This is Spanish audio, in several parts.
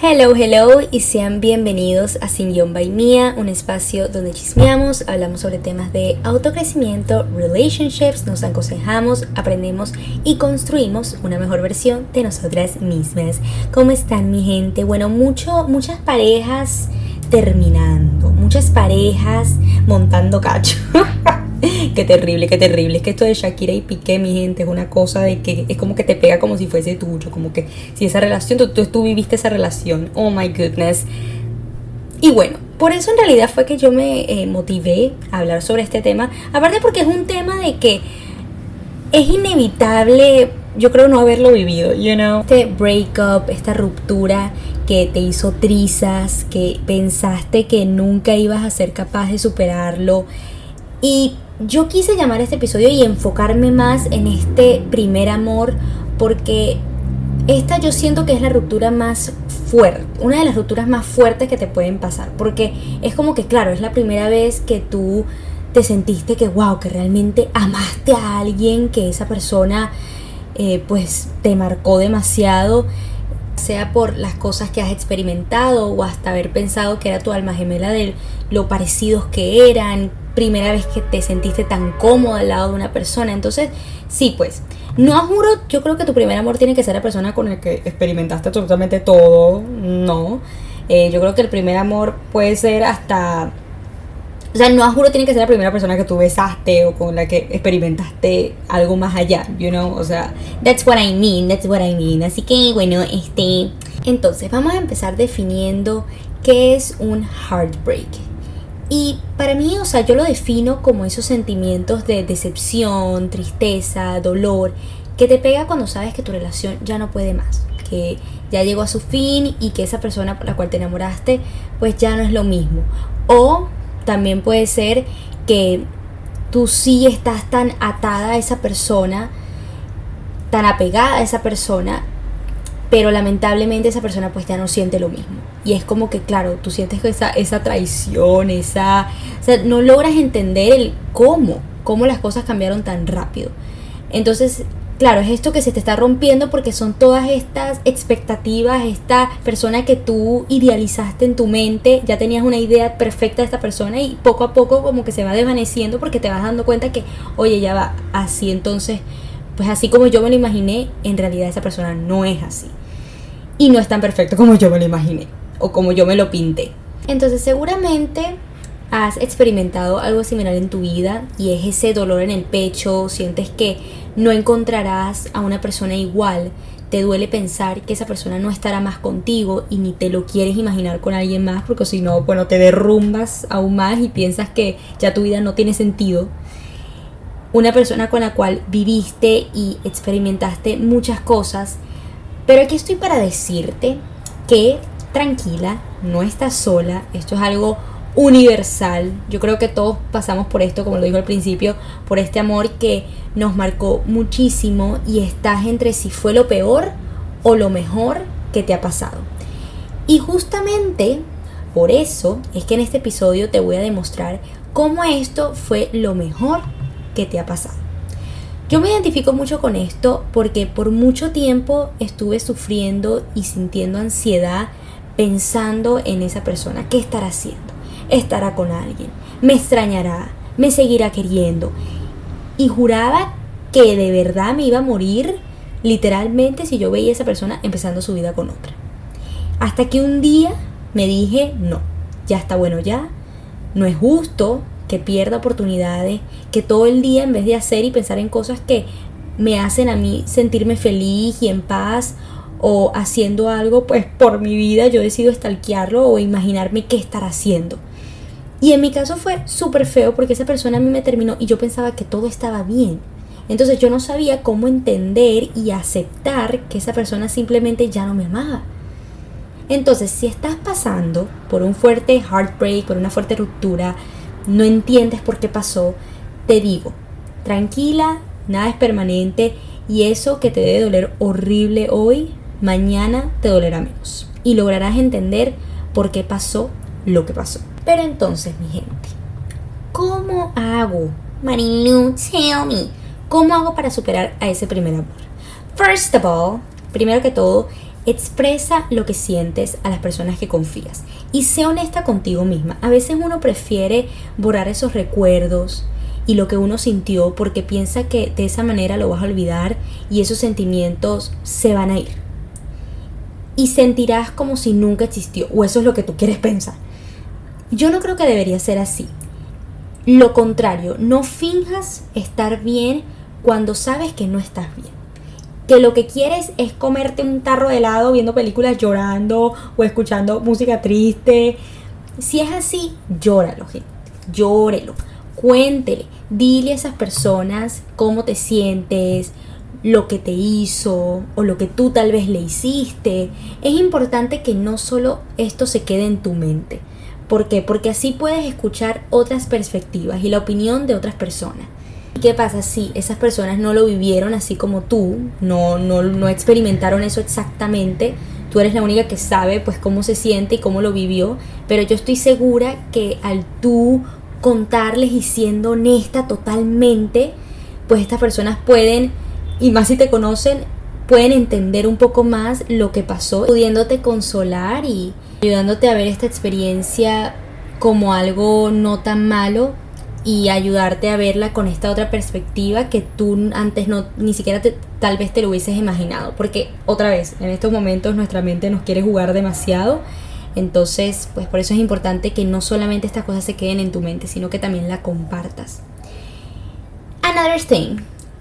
Hello, hello y sean bienvenidos a Sin Guión by Mía, un espacio donde chismeamos, hablamos sobre temas de autocrecimiento, relationships, nos aconsejamos, aprendemos y construimos una mejor versión de nosotras mismas. ¿Cómo están mi gente? Bueno, mucho, muchas parejas terminando, muchas parejas montando cacho. qué terrible, qué terrible. Es que esto de Shakira y Piqué, mi gente, es una cosa de que es como que te pega como si fuese tuyo. Como que si esa relación, tú, tú, viviste esa relación. Oh my goodness. Y bueno, por eso en realidad fue que yo me eh, motivé a hablar sobre este tema. Aparte porque es un tema de que es inevitable, yo creo no haberlo vivido, you know. Este breakup, esta ruptura que te hizo trizas, que pensaste que nunca ibas a ser capaz de superarlo. Y yo quise llamar este episodio y enfocarme más en este primer amor porque esta yo siento que es la ruptura más fuerte, una de las rupturas más fuertes que te pueden pasar, porque es como que, claro, es la primera vez que tú te sentiste que, wow, que realmente amaste a alguien, que esa persona eh, pues te marcó demasiado, sea por las cosas que has experimentado o hasta haber pensado que era tu alma gemela de lo parecidos que eran, primera vez que te sentiste tan cómodo al lado de una persona. Entonces, sí, pues, no juro, yo creo que tu primer amor tiene que ser la persona con la que experimentaste absolutamente todo, no. Eh, yo creo que el primer amor puede ser hasta... O sea, no juro tiene que ser la primera persona que tú besaste o con la que experimentaste algo más allá, you know, o sea, that's what I mean, that's what I mean. Así que, bueno, este... Entonces, vamos a empezar definiendo qué es un heartbreak. Y para mí, o sea, yo lo defino como esos sentimientos de decepción, tristeza, dolor, que te pega cuando sabes que tu relación ya no puede más, que ya llegó a su fin y que esa persona por la cual te enamoraste, pues ya no es lo mismo. O también puede ser que tú sí estás tan atada a esa persona, tan apegada a esa persona, pero lamentablemente esa persona pues ya no siente lo mismo. Y es como que, claro, tú sientes esa, esa traición, esa... O sea, no logras entender el cómo, cómo las cosas cambiaron tan rápido. Entonces, claro, es esto que se te está rompiendo porque son todas estas expectativas, esta persona que tú idealizaste en tu mente, ya tenías una idea perfecta de esta persona y poco a poco como que se va desvaneciendo porque te vas dando cuenta que, oye, ya va, así entonces, pues así como yo me lo imaginé, en realidad esa persona no es así. Y no es tan perfecto como yo me lo imaginé o como yo me lo pinté. Entonces seguramente has experimentado algo similar en tu vida y es ese dolor en el pecho, sientes que no encontrarás a una persona igual, te duele pensar que esa persona no estará más contigo y ni te lo quieres imaginar con alguien más porque si no, bueno, te derrumbas aún más y piensas que ya tu vida no tiene sentido. Una persona con la cual viviste y experimentaste muchas cosas, pero aquí estoy para decirte que tranquila, no estás sola, esto es algo universal. Yo creo que todos pasamos por esto, como lo dijo al principio, por este amor que nos marcó muchísimo y estás entre si fue lo peor o lo mejor que te ha pasado. Y justamente por eso es que en este episodio te voy a demostrar cómo esto fue lo mejor que te ha pasado. Yo me identifico mucho con esto porque por mucho tiempo estuve sufriendo y sintiendo ansiedad pensando en esa persona. ¿Qué estará haciendo? ¿Estará con alguien? ¿Me extrañará? ¿Me seguirá queriendo? Y juraba que de verdad me iba a morir literalmente si yo veía a esa persona empezando su vida con otra. Hasta que un día me dije, no, ya está bueno ya, no es justo que pierda oportunidades, que todo el día en vez de hacer y pensar en cosas que me hacen a mí sentirme feliz y en paz o haciendo algo, pues por mi vida yo decido estalquearlo o imaginarme qué estará haciendo. Y en mi caso fue súper feo porque esa persona a mí me terminó y yo pensaba que todo estaba bien. Entonces yo no sabía cómo entender y aceptar que esa persona simplemente ya no me amaba. Entonces, si estás pasando por un fuerte heartbreak, por una fuerte ruptura, no entiendes por qué pasó, te digo, tranquila, nada es permanente y eso que te debe doler horrible hoy mañana te dolerá menos y lograrás entender por qué pasó lo que pasó. Pero entonces, mi gente, ¿cómo hago? Marilu, tell me. ¿Cómo hago para superar a ese primer amor? First of all, primero que todo, Expresa lo que sientes a las personas que confías y sé honesta contigo misma. A veces uno prefiere borrar esos recuerdos y lo que uno sintió porque piensa que de esa manera lo vas a olvidar y esos sentimientos se van a ir. Y sentirás como si nunca existió, o eso es lo que tú quieres pensar. Yo no creo que debería ser así. Lo contrario, no finjas estar bien cuando sabes que no estás bien que lo que quieres es comerte un tarro de helado viendo películas llorando o escuchando música triste. Si es así, llóralo, gente. Llórelo. Cuéntele. Dile a esas personas cómo te sientes, lo que te hizo o lo que tú tal vez le hiciste. Es importante que no solo esto se quede en tu mente. ¿Por qué? Porque así puedes escuchar otras perspectivas y la opinión de otras personas. ¿Qué pasa si esas personas no lo vivieron así como tú, no, no, no experimentaron eso exactamente? Tú eres la única que sabe pues cómo se siente y cómo lo vivió, pero yo estoy segura que al tú contarles y siendo honesta totalmente, pues estas personas pueden, y más si te conocen, pueden entender un poco más lo que pasó, pudiéndote consolar y ayudándote a ver esta experiencia como algo no tan malo y ayudarte a verla con esta otra perspectiva que tú antes no ni siquiera tal vez te lo hubieses imaginado porque otra vez en estos momentos nuestra mente nos quiere jugar demasiado entonces pues por eso es importante que no solamente estas cosas se queden en tu mente sino que también la compartas. Another thing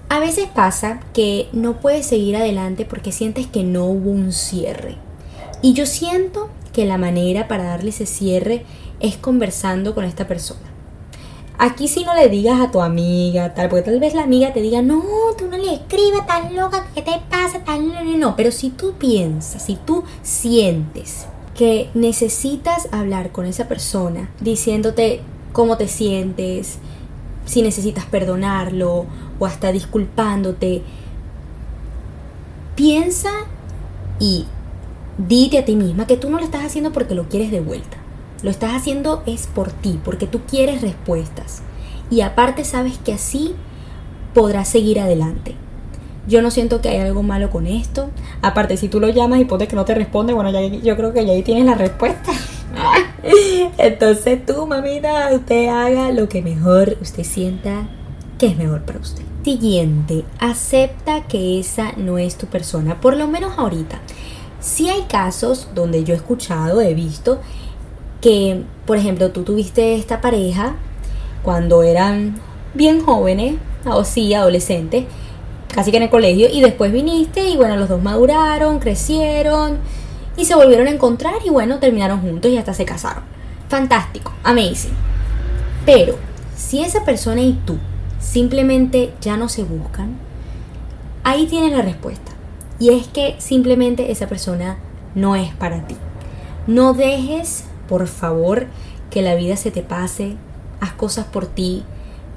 a veces pasa que no puedes seguir adelante porque sientes que no hubo un cierre. Y yo siento que la manera para darle ese cierre es conversando con esta persona Aquí si no le digas a tu amiga, tal, porque tal vez la amiga te diga, no, tú no le escribas tan loca, ¿qué te pasa? Tan... No, no, pero si tú piensas, si tú sientes que necesitas hablar con esa persona, diciéndote cómo te sientes, si necesitas perdonarlo o hasta disculpándote, piensa y dite a ti misma que tú no lo estás haciendo porque lo quieres de vuelta lo estás haciendo es por ti, porque tú quieres respuestas. Y aparte sabes que así podrás seguir adelante. Yo no siento que hay algo malo con esto. Aparte, si tú lo llamas y pones que no te responde, bueno, ya, yo creo que ya ahí tienes la respuesta. Entonces tú, mamita, usted haga lo que mejor usted sienta que es mejor para usted. Siguiente, acepta que esa no es tu persona, por lo menos ahorita. Si hay casos donde yo he escuchado, he visto por ejemplo, tú tuviste esta pareja cuando eran bien jóvenes, o sí, adolescentes, casi que en el colegio, y después viniste y bueno, los dos maduraron, crecieron y se volvieron a encontrar y bueno, terminaron juntos y hasta se casaron. Fantástico, amazing. Pero si esa persona y tú simplemente ya no se buscan, ahí tienes la respuesta. Y es que simplemente esa persona no es para ti. No dejes por favor, que la vida se te pase, haz cosas por ti,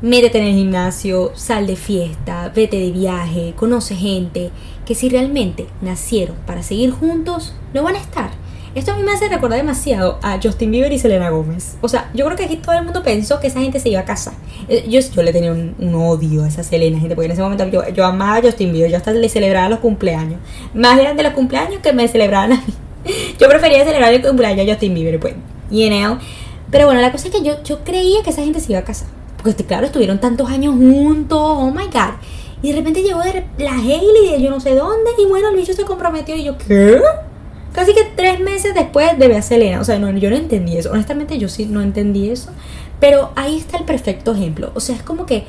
métete en el gimnasio, sal de fiesta, vete de viaje, conoce gente, que si realmente nacieron para seguir juntos, lo van a estar. Esto a mí me hace recordar demasiado a Justin Bieber y Selena Gómez. O sea, yo creo que aquí todo el mundo pensó que esa gente se iba a casar. Eh, yo, le tenía un, odio a esa Selena, gente, porque en ese momento yo, yo amaba a Justin Bieber, yo hasta le celebraba los cumpleaños. Más de los cumpleaños que me celebraban a mí. yo prefería celebrar el cumpleaños a Justin Bieber, pues. You know? Pero bueno, la cosa es que yo, yo creía que esa gente se iba a casar. Porque claro, estuvieron tantos años juntos, oh my god. Y de repente llegó de la Hailey de yo no sé dónde. Y bueno, el bicho se comprometió. Y yo, ¿qué? Casi que tres meses después de ver a Selena. O sea, no, yo no entendí eso. Honestamente, yo sí no entendí eso. Pero ahí está el perfecto ejemplo. O sea, es como que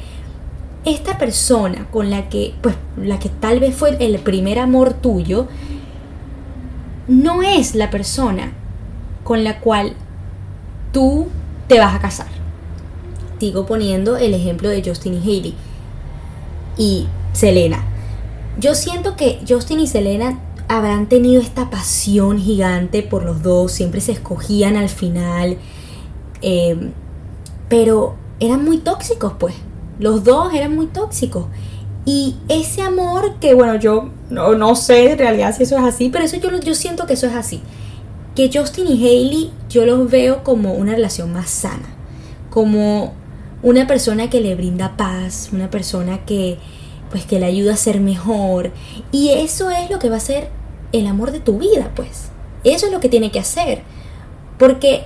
esta persona con la que, pues, la que tal vez fue el primer amor tuyo, no es la persona con la cual tú te vas a casar. Sigo poniendo el ejemplo de Justin y Haley y Selena. Yo siento que Justin y Selena habrán tenido esta pasión gigante por los dos, siempre se escogían al final, eh, pero eran muy tóxicos pues, los dos eran muy tóxicos. Y ese amor que, bueno, yo no, no sé en realidad si eso es así, pero eso yo, yo siento que eso es así. Que Justin y Hailey yo los veo como una relación más sana, como una persona que le brinda paz, una persona que pues que le ayuda a ser mejor y eso es lo que va a ser el amor de tu vida, pues. Eso es lo que tiene que hacer. Porque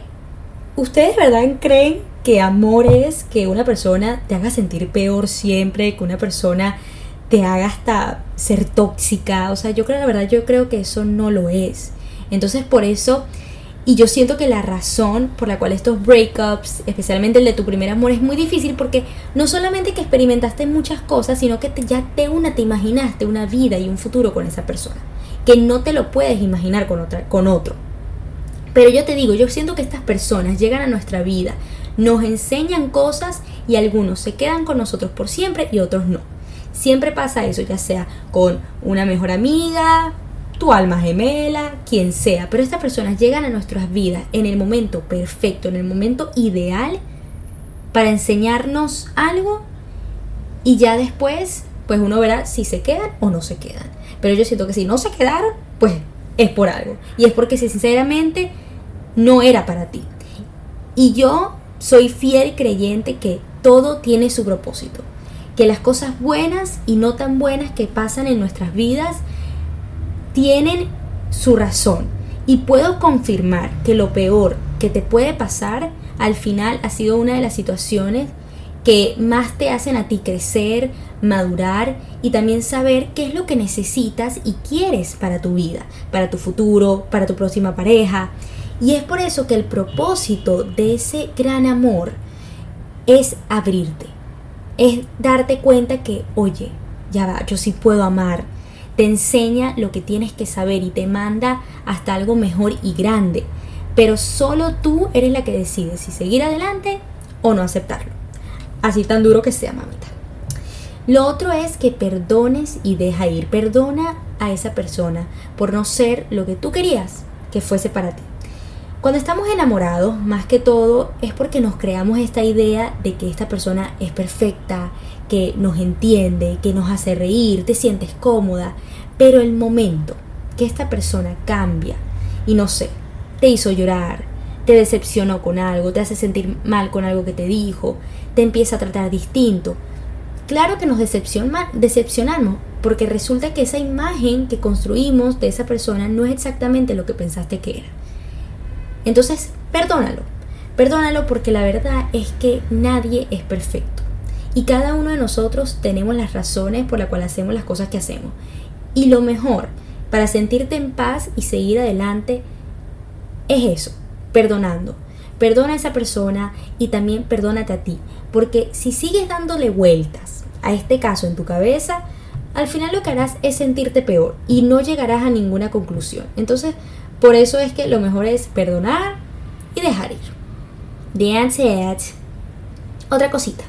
ustedes, ¿verdad? Creen que amor es que una persona te haga sentir peor siempre, que una persona te haga hasta ser tóxica. O sea, yo creo, la verdad, yo creo que eso no lo es. Entonces, por eso, y yo siento que la razón por la cual estos breakups, especialmente el de tu primer amor, es muy difícil porque no solamente que experimentaste muchas cosas, sino que ya de una te imaginaste una vida y un futuro con esa persona, que no te lo puedes imaginar con, otra, con otro. Pero yo te digo, yo siento que estas personas llegan a nuestra vida, nos enseñan cosas y algunos se quedan con nosotros por siempre y otros no. Siempre pasa eso, ya sea con una mejor amiga, tu alma gemela, quien sea. Pero estas personas llegan a nuestras vidas en el momento perfecto, en el momento ideal para enseñarnos algo y ya después, pues uno verá si se quedan o no se quedan. Pero yo siento que si no se quedaron, pues es por algo. Y es porque si sinceramente no era para ti. Y yo soy fiel creyente que todo tiene su propósito que las cosas buenas y no tan buenas que pasan en nuestras vidas tienen su razón. Y puedo confirmar que lo peor que te puede pasar al final ha sido una de las situaciones que más te hacen a ti crecer, madurar y también saber qué es lo que necesitas y quieres para tu vida, para tu futuro, para tu próxima pareja. Y es por eso que el propósito de ese gran amor es abrirte, es darte cuenta que, oye, ya va, yo sí puedo amar. Te enseña lo que tienes que saber y te manda hasta algo mejor y grande. Pero solo tú eres la que decide si seguir adelante o no aceptarlo. Así tan duro que sea, mamita. Lo otro es que perdones y deja ir. Perdona a esa persona por no ser lo que tú querías que fuese para ti. Cuando estamos enamorados, más que todo, es porque nos creamos esta idea de que esta persona es perfecta, que nos entiende, que nos hace reír, te sientes cómoda, pero el momento que esta persona cambia y no sé, te hizo llorar, te decepcionó con algo, te hace sentir mal con algo que te dijo, te empieza a tratar distinto. Claro que nos decepcionamos, porque resulta que esa imagen que construimos de esa persona no es exactamente lo que pensaste que era. Entonces, perdónalo. Perdónalo porque la verdad es que nadie es perfecto. Y cada uno de nosotros tenemos las razones por las cuales hacemos las cosas que hacemos. Y lo mejor para sentirte en paz y seguir adelante es eso, perdonando. Perdona a esa persona y también perdónate a ti. Porque si sigues dándole vueltas a este caso en tu cabeza, al final lo que harás es sentirte peor y no llegarás a ninguna conclusión. Entonces, por eso es que lo mejor es perdonar y dejar ir. That's Otra cosita.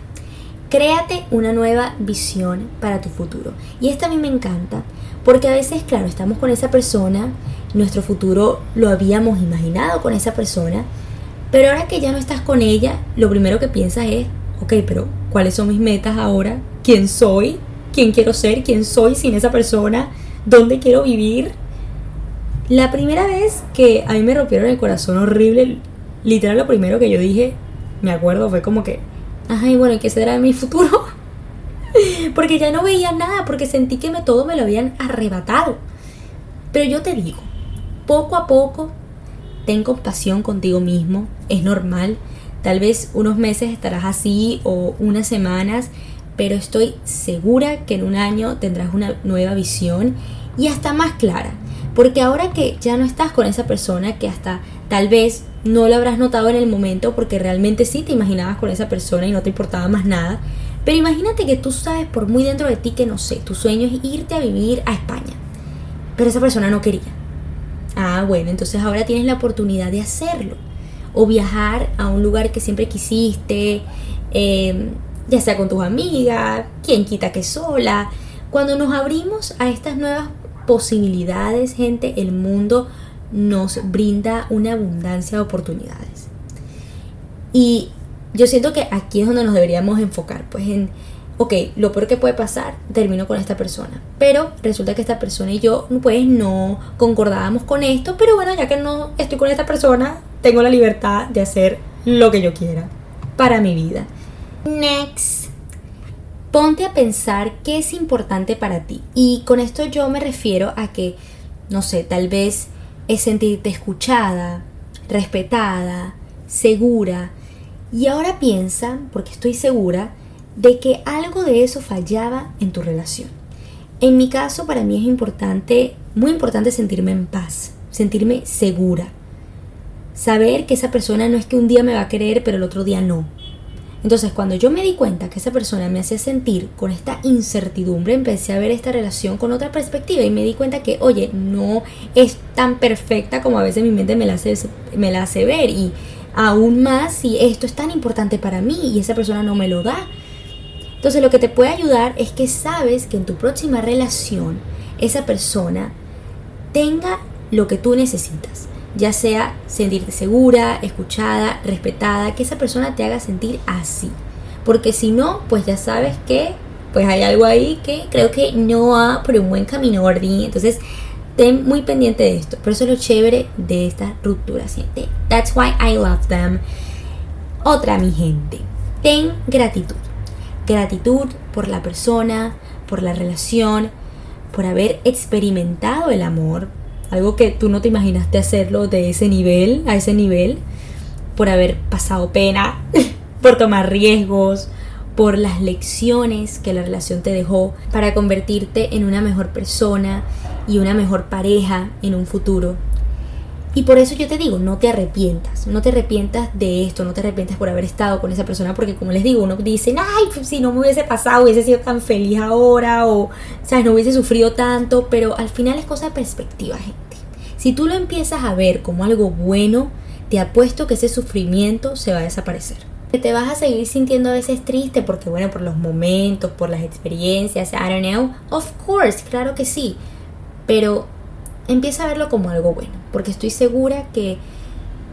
Créate una nueva visión para tu futuro. Y esta a mí me encanta porque a veces, claro, estamos con esa persona, nuestro futuro lo habíamos imaginado con esa persona, pero ahora que ya no estás con ella, lo primero que piensas es, ok, pero ¿cuáles son mis metas ahora? ¿Quién soy? ¿Quién quiero ser? ¿Quién soy sin esa persona? ¿Dónde quiero vivir? La primera vez que a mí me rompieron el corazón horrible, literal lo primero que yo dije, me acuerdo, fue como que, ay, bueno, ¿qué será de mi futuro? porque ya no veía nada, porque sentí que me, todo me lo habían arrebatado. Pero yo te digo, poco a poco, ten compasión contigo mismo, es normal. Tal vez unos meses estarás así o unas semanas, pero estoy segura que en un año tendrás una nueva visión y hasta más clara. Porque ahora que ya no estás con esa persona, que hasta tal vez no lo habrás notado en el momento, porque realmente sí te imaginabas con esa persona y no te importaba más nada, pero imagínate que tú sabes por muy dentro de ti que no sé, tu sueño es irte a vivir a España, pero esa persona no quería. Ah, bueno, entonces ahora tienes la oportunidad de hacerlo. O viajar a un lugar que siempre quisiste, em, ya sea con tus amigas, quien quita que sola. Cuando nos abrimos a estas nuevas posibilidades, gente, el mundo nos brinda una abundancia de oportunidades. Y yo siento que aquí es donde nos deberíamos enfocar, pues en, ok, lo peor que puede pasar, termino con esta persona. Pero resulta que esta persona y yo, pues no concordábamos con esto, pero bueno, ya que no estoy con esta persona, tengo la libertad de hacer lo que yo quiera para mi vida. Next ponte a pensar qué es importante para ti. Y con esto yo me refiero a que no sé, tal vez es sentirte escuchada, respetada, segura. Y ahora piensa, porque estoy segura, de que algo de eso fallaba en tu relación. En mi caso, para mí es importante, muy importante sentirme en paz, sentirme segura. Saber que esa persona no es que un día me va a querer, pero el otro día no. Entonces, cuando yo me di cuenta que esa persona me hacía sentir con esta incertidumbre, empecé a ver esta relación con otra perspectiva y me di cuenta que, oye, no es tan perfecta como a veces mi mente me la hace, me la hace ver. Y aún más si esto es tan importante para mí y esa persona no me lo da. Entonces lo que te puede ayudar es que sabes que en tu próxima relación esa persona tenga lo que tú necesitas, ya sea sentirte segura, escuchada, respetada, que esa persona te haga sentir así. Porque si no, pues ya sabes que pues hay algo ahí que creo que no va por un buen camino, Gordy. Entonces, ten muy pendiente de esto. Por eso es lo chévere de esta ruptura. That's why I love them. Otra, mi gente. Ten gratitud. Gratitud por la persona, por la relación, por haber experimentado el amor, algo que tú no te imaginaste hacerlo de ese nivel, a ese nivel, por haber pasado pena, por tomar riesgos, por las lecciones que la relación te dejó para convertirte en una mejor persona y una mejor pareja en un futuro. Y por eso yo te digo, no te arrepientas, no te arrepientas de esto, no te arrepientas por haber estado con esa persona, porque como les digo, uno dice, ay, pues si no me hubiese pasado, hubiese sido tan feliz ahora, o, sabes, no hubiese sufrido tanto, pero al final es cosa de perspectiva, gente. Si tú lo empiezas a ver como algo bueno, te apuesto que ese sufrimiento se va a desaparecer. Te vas a seguir sintiendo a veces triste porque, bueno, por los momentos, por las experiencias, I don't know. Of course, claro que sí. Pero empieza a verlo como algo bueno, porque estoy segura que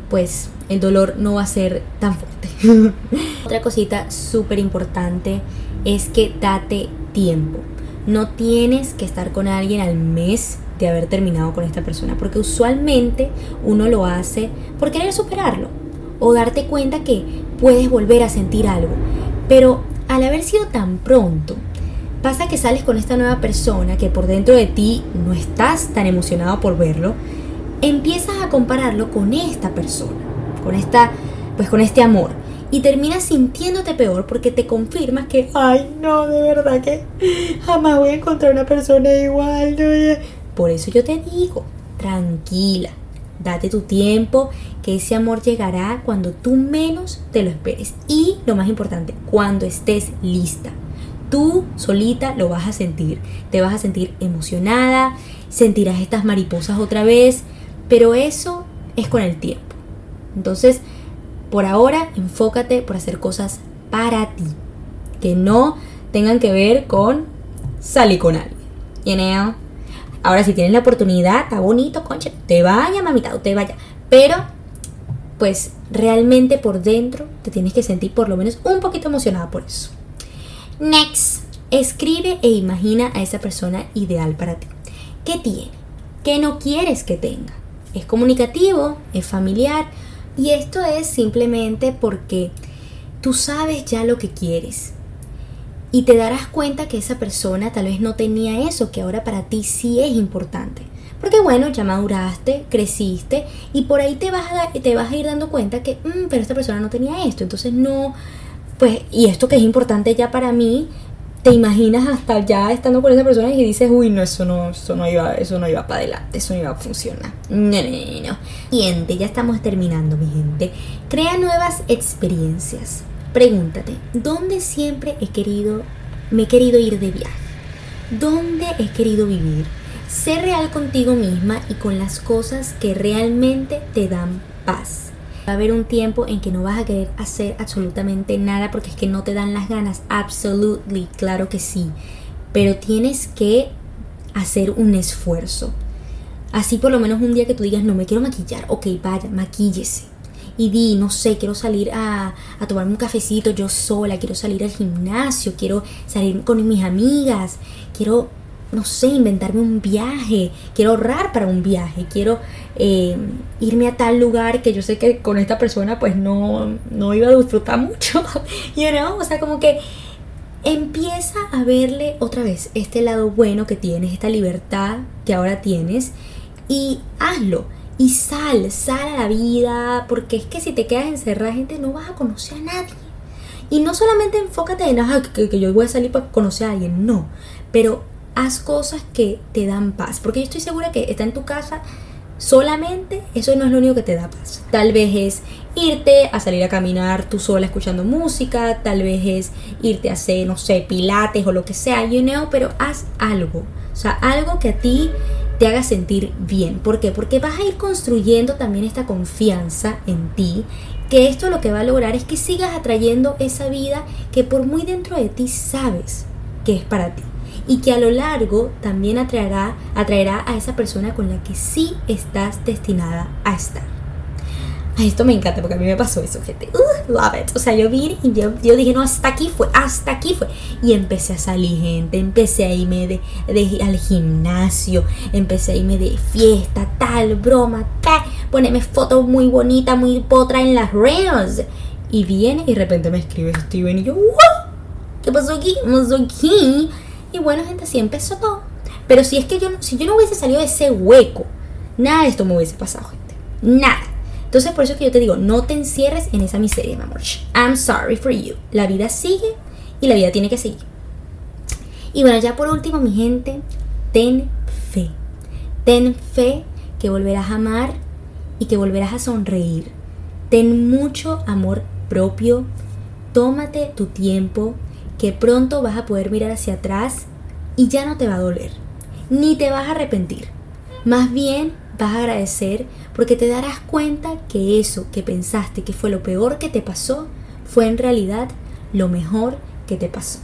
pues el dolor no va a ser tan fuerte. Otra cosita súper importante es que date tiempo. No tienes que estar con alguien al mes de haber terminado con esta persona, porque usualmente uno lo hace por querer superarlo o darte cuenta que puedes volver a sentir algo. Pero al haber sido tan pronto, Pasa que sales con esta nueva persona que por dentro de ti no estás tan emocionado por verlo, empiezas a compararlo con esta persona, con esta pues con este amor. Y terminas sintiéndote peor porque te confirmas que ay, no, de verdad que jamás voy a encontrar una persona igual. Por eso yo te digo, tranquila, date tu tiempo, que ese amor llegará cuando tú menos te lo esperes. Y lo más importante, cuando estés lista tú solita lo vas a sentir. Te vas a sentir emocionada, sentirás estas mariposas otra vez, pero eso es con el tiempo. Entonces, por ahora, enfócate por hacer cosas para ti, que no tengan que ver con salir con alguien. You know? Ahora, si tienes la oportunidad, está bonito, concha, te vaya, mamita, te vaya. Pero, pues, realmente por dentro te tienes que sentir por lo menos un poquito emocionada por eso. Next, escribe e imagina a esa persona ideal para ti. ¿Qué tiene? ¿Qué no quieres que tenga? Es comunicativo, es familiar y esto es simplemente porque tú sabes ya lo que quieres y te darás cuenta que esa persona tal vez no tenía eso que ahora para ti sí es importante. Porque bueno, ya maduraste, creciste y por ahí te vas a, te vas a ir dando cuenta que, mm, pero esta persona no tenía esto, entonces no, pues, y esto que es importante ya para mí, te imaginas hasta ya estando con esa persona y dices, uy, no, eso no, eso no iba, eso no iba para adelante, eso no iba a funcionar. No, no, no, no. Ya estamos terminando, mi gente. Crea nuevas experiencias. Pregúntate, ¿dónde siempre he querido, me he querido ir de viaje? ¿Dónde he querido vivir? Sé real contigo misma y con las cosas que realmente te dan paz. Va a haber un tiempo en que no vas a querer hacer absolutamente nada porque es que no te dan las ganas. Absolutely, claro que sí. Pero tienes que hacer un esfuerzo. Así por lo menos un día que tú digas, no me quiero maquillar. Ok, vaya, maquíllese. Y di, no sé, quiero salir a, a tomarme un cafecito yo sola, quiero salir al gimnasio, quiero salir con mis amigas, quiero no sé, inventarme un viaje, quiero ahorrar para un viaje, quiero eh, irme a tal lugar que yo sé que con esta persona pues no, no iba a disfrutar mucho, you know, o sea, como que empieza a verle otra vez este lado bueno que tienes, esta libertad que ahora tienes y hazlo. Y sal, sal a la vida, porque es que si te quedas encerrada, gente, no vas a conocer a nadie. Y no solamente enfócate en ah, que, que yo voy a salir para conocer a alguien, no. Pero haz cosas que te dan paz. Porque yo estoy segura que está en tu casa solamente, eso no es lo único que te da paz. Tal vez es irte a salir a caminar tú sola escuchando música, tal vez es irte a hacer, no sé, pilates o lo que sea, you know, pero haz algo. O sea, algo que a ti te haga sentir bien. ¿Por qué? Porque vas a ir construyendo también esta confianza en ti, que esto lo que va a lograr es que sigas atrayendo esa vida que por muy dentro de ti sabes que es para ti y que a lo largo también atraerá, atraerá a esa persona con la que sí estás destinada a estar. Ay, esto me encanta porque a mí me pasó eso, gente. Love it. O sea, yo vine y yo, dije, no, hasta aquí fue, hasta aquí fue. Y empecé a salir gente, empecé a irme de, al gimnasio, empecé a irme de fiesta, tal, broma, tal. Ponerme fotos muy bonitas, muy potra en las reels. Y viene y de repente me escribe Steven y yo, ¿Qué pasó aquí? ¿Qué pasó aquí? Y bueno, gente, así empezó todo. Pero si es que yo, si yo no hubiese salido de ese hueco, nada de esto me hubiese pasado, gente. Nada. Entonces, por eso que yo te digo, no te encierres en esa miseria, mi amor. I'm sorry for you. La vida sigue y la vida tiene que seguir. Y bueno, ya por último, mi gente, ten fe. Ten fe que volverás a amar y que volverás a sonreír. Ten mucho amor propio. Tómate tu tiempo, que pronto vas a poder mirar hacia atrás y ya no te va a doler, ni te vas a arrepentir. Más bien vas a agradecer porque te darás cuenta que eso que pensaste que fue lo peor que te pasó fue en realidad lo mejor que te pasó.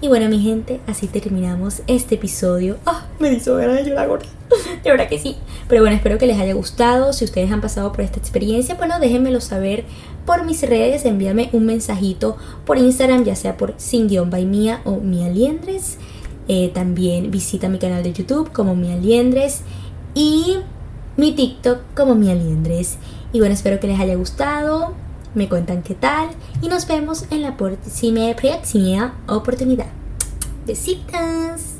Y bueno, mi gente, así terminamos este episodio. ¡Ah! me hizo ganas de llorar, De verdad que sí. Pero bueno, espero que les haya gustado. Si ustedes han pasado por esta experiencia, bueno, déjenmelo saber por mis redes. Envíame un mensajito por Instagram, ya sea por sin by mía o Mia Liendres. Eh, también visita mi canal de YouTube como Mia Liendres. Y mi TikTok como mi aliendres. Y bueno, espero que les haya gustado. Me cuentan qué tal. Y nos vemos en la próxima oportunidad. Besitos.